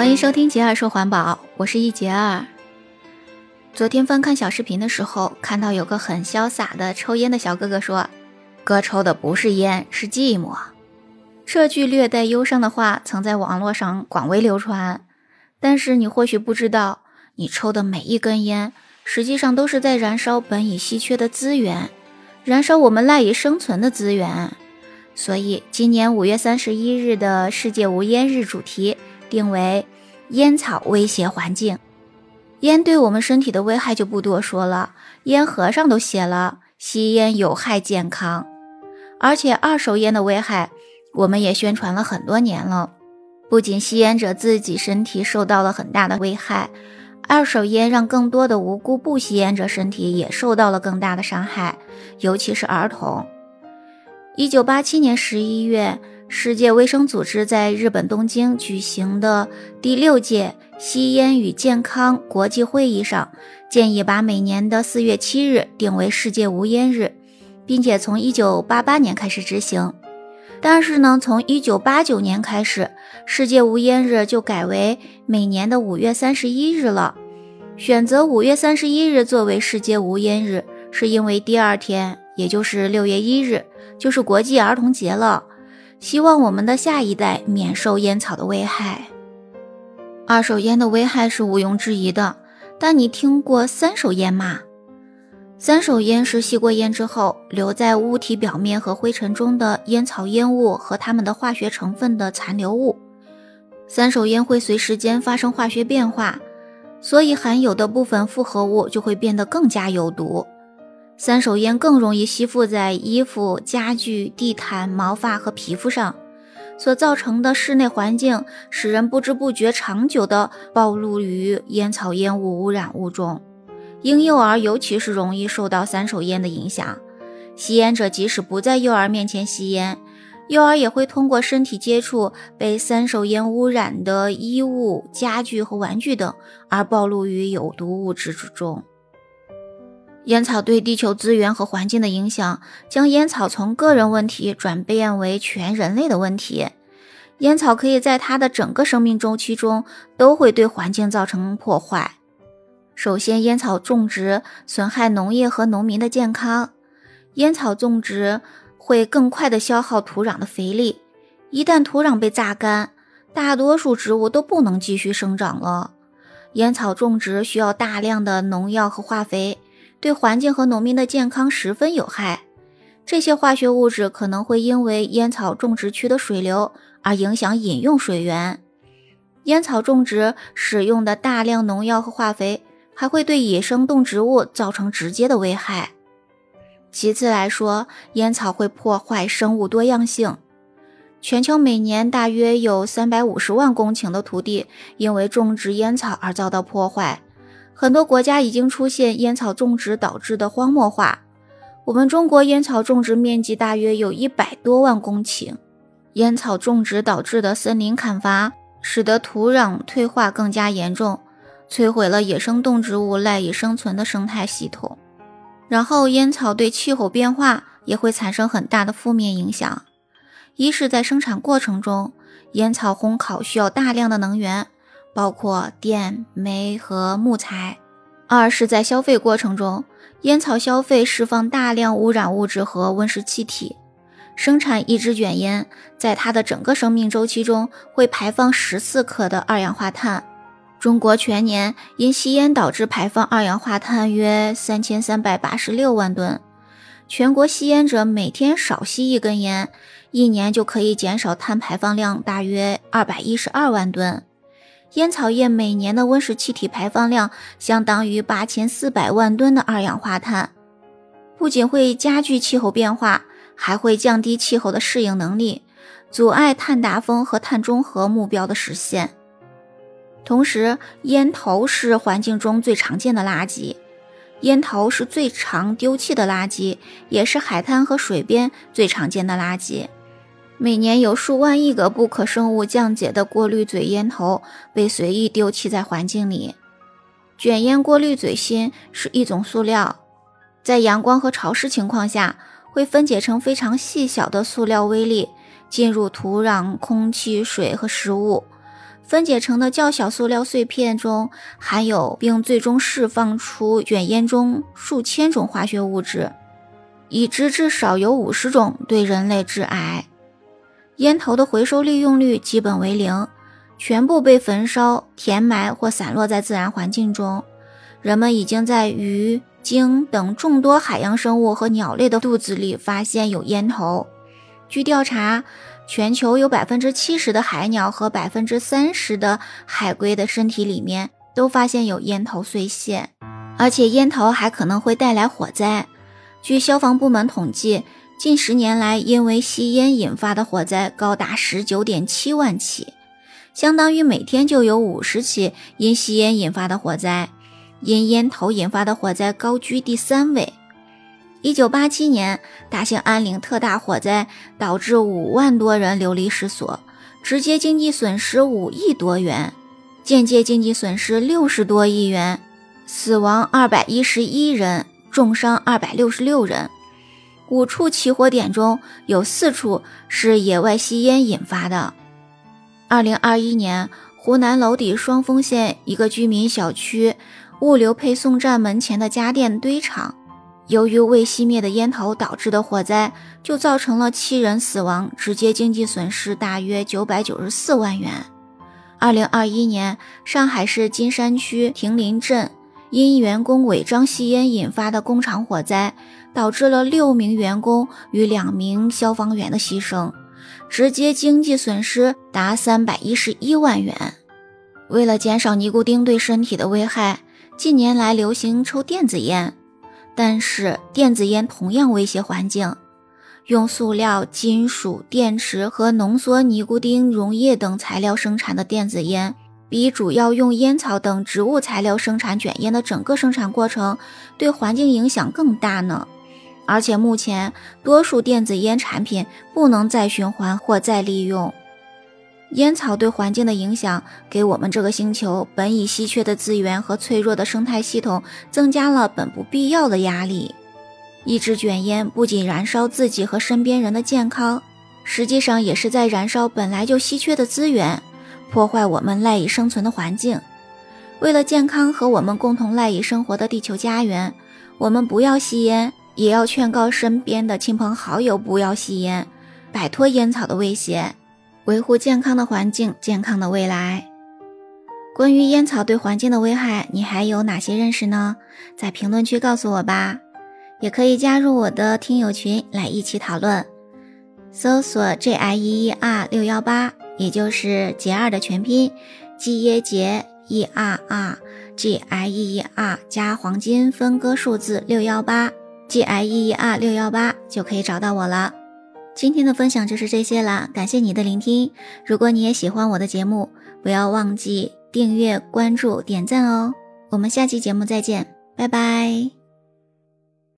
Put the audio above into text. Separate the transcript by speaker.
Speaker 1: 欢迎收听杰儿说环保，我是一杰儿。昨天翻看小视频的时候，看到有个很潇洒的抽烟的小哥哥说：“哥抽的不是烟，是寂寞。”这句略带忧伤的话曾在网络上广为流传。但是你或许不知道，你抽的每一根烟，实际上都是在燃烧本已稀缺的资源，燃烧我们赖以生存的资源。所以，今年五月三十一日的世界无烟日主题。定为烟草威胁环境，烟对我们身体的危害就不多说了，烟盒上都写了吸烟有害健康，而且二手烟的危害我们也宣传了很多年了。不仅吸烟者自己身体受到了很大的危害，二手烟让更多的无辜不吸烟者身体也受到了更大的伤害，尤其是儿童。一九八七年十一月。世界卫生组织在日本东京举行的第六届吸烟与健康国际会议上，建议把每年的四月七日定为世界无烟日，并且从一九八八年开始执行。但是呢，从一九八九年开始，世界无烟日就改为每年的五月三十一日了。选择五月三十一日作为世界无烟日，是因为第二天，也就是六月一日，就是国际儿童节了。希望我们的下一代免受烟草的危害。二手烟的危害是毋庸置疑的，但你听过三手烟吗？三手烟是吸过烟之后留在物体表面和灰尘中的烟草烟雾和它们的化学成分的残留物。三手烟会随时间发生化学变化，所以含有的部分复合物就会变得更加有毒。三手烟更容易吸附在衣服、家具、地毯、毛发和皮肤上，所造成的室内环境使人不知不觉长久地暴露于烟草烟雾污染物中。婴幼儿尤其是容易受到三手烟的影响。吸烟者即使不在幼儿面前吸烟，幼儿也会通过身体接触被三手烟污染的衣物、家具和玩具等，而暴露于有毒物质之中。烟草对地球资源和环境的影响，将烟草从个人问题转变为全人类的问题。烟草可以在它的整个生命周期中都会对环境造成破坏。首先，烟草种植损害农业和农民的健康。烟草种植会更快地消耗土壤的肥力，一旦土壤被榨干，大多数植物都不能继续生长了。烟草种植需要大量的农药和化肥。对环境和农民的健康十分有害，这些化学物质可能会因为烟草种植区的水流而影响饮用水源。烟草种植使用的大量农药和化肥还会对野生动植物造成直接的危害。其次来说，烟草会破坏生物多样性。全球每年大约有三百五十万公顷的土地因为种植烟草而遭到破坏。很多国家已经出现烟草种植导致的荒漠化。我们中国烟草种植面积大约有一百多万公顷，烟草种植导致的森林砍伐，使得土壤退化更加严重，摧毁了野生动植物赖以生存的生态系统。然后，烟草对气候变化也会产生很大的负面影响。一是，在生产过程中，烟草烘烤需要大量的能源。包括电、煤和木材。二是，在消费过程中，烟草消费释放大量污染物质和温室气体。生产一支卷烟，在它的整个生命周期中会排放十四克的二氧化碳。中国全年因吸烟导致排放二氧化碳约三千三百八十六万吨。全国吸烟者每天少吸一根烟，一年就可以减少碳排放量大约二百一十二万吨。烟草业每年的温室气体排放量相当于八千四百万吨的二氧化碳，不仅会加剧气候变化，还会降低气候的适应能力，阻碍碳达峰和碳中和目标的实现。同时，烟头是环境中最常见的垃圾，烟头是最常丢弃的垃圾，也是海滩和水边最常见的垃圾。每年有数万亿个不可生物降解的过滤嘴烟头被随意丢弃在环境里。卷烟过滤嘴芯是一种塑料，在阳光和潮湿情况下会分解成非常细小的塑料微粒，进入土壤、空气、水和食物。分解成的较小塑料碎片中含有并最终释放出卷烟中数千种化学物质，已知至少有五十种对人类致癌。烟头的回收利用率基本为零，全部被焚烧、填埋或散落在自然环境中。人们已经在鱼、鲸等众多海洋生物和鸟类的肚子里发现有烟头。据调查，全球有百分之七十的海鸟和百分之三十的海龟的身体里面都发现有烟头碎屑，而且烟头还可能会带来火灾。据消防部门统计，近十年来因为吸烟引发的火灾高达十九点七万起，相当于每天就有五十起因吸烟引发的火灾，因烟头引发的火灾高居第三位。一九八七年，大兴安岭特大火灾导致五万多人流离失所，直接经济损失五亿多元，间接经济损失六十多亿元，死亡二百一十一人，重伤二百六十六人。五处起火点中有四处是野外吸烟引发的。二零二一年，湖南娄底双峰县一个居民小区物流配送站门前的家电堆场。由于未熄灭的烟头导致的火灾，就造成了七人死亡，直接经济损失大约九百九十四万元。二零二一年，上海市金山区亭林镇因员工违章吸烟引发的工厂火灾，导致了六名员工与两名消防员的牺牲，直接经济损失达三百一十一万元。为了减少尼古丁对身体的危害，近年来流行抽电子烟。但是电子烟同样威胁环境，用塑料、金属、电池和浓缩尼古丁溶液等材料生产的电子烟，比主要用烟草等植物材料生产卷烟的整个生产过程对环境影响更大呢。而且目前多数电子烟产品不能再循环或再利用。烟草对环境的影响，给我们这个星球本已稀缺的资源和脆弱的生态系统增加了本不必要的压力。一支卷烟不仅燃烧自己和身边人的健康，实际上也是在燃烧本来就稀缺的资源，破坏我们赖以生存的环境。为了健康和我们共同赖以生活的地球家园，我们不要吸烟，也要劝告身边的亲朋好友不要吸烟，摆脱烟草的威胁。维护健康的环境，健康的未来。关于烟草对环境的危害，你还有哪些认识呢？在评论区告诉我吧。也可以加入我的听友群来一起讨论。搜索 J I E E R 六幺八，也就是杰二的全拼，G 耶杰 E R R G I E E R 加黄金分割数字六幺八，G I E E R 六幺八就可以找到我了。今天的分享就是这些了，感谢你的聆听。如果你也喜欢我的节目，不要忘记订阅、关注、点赞哦。我们下期节目再见，拜拜。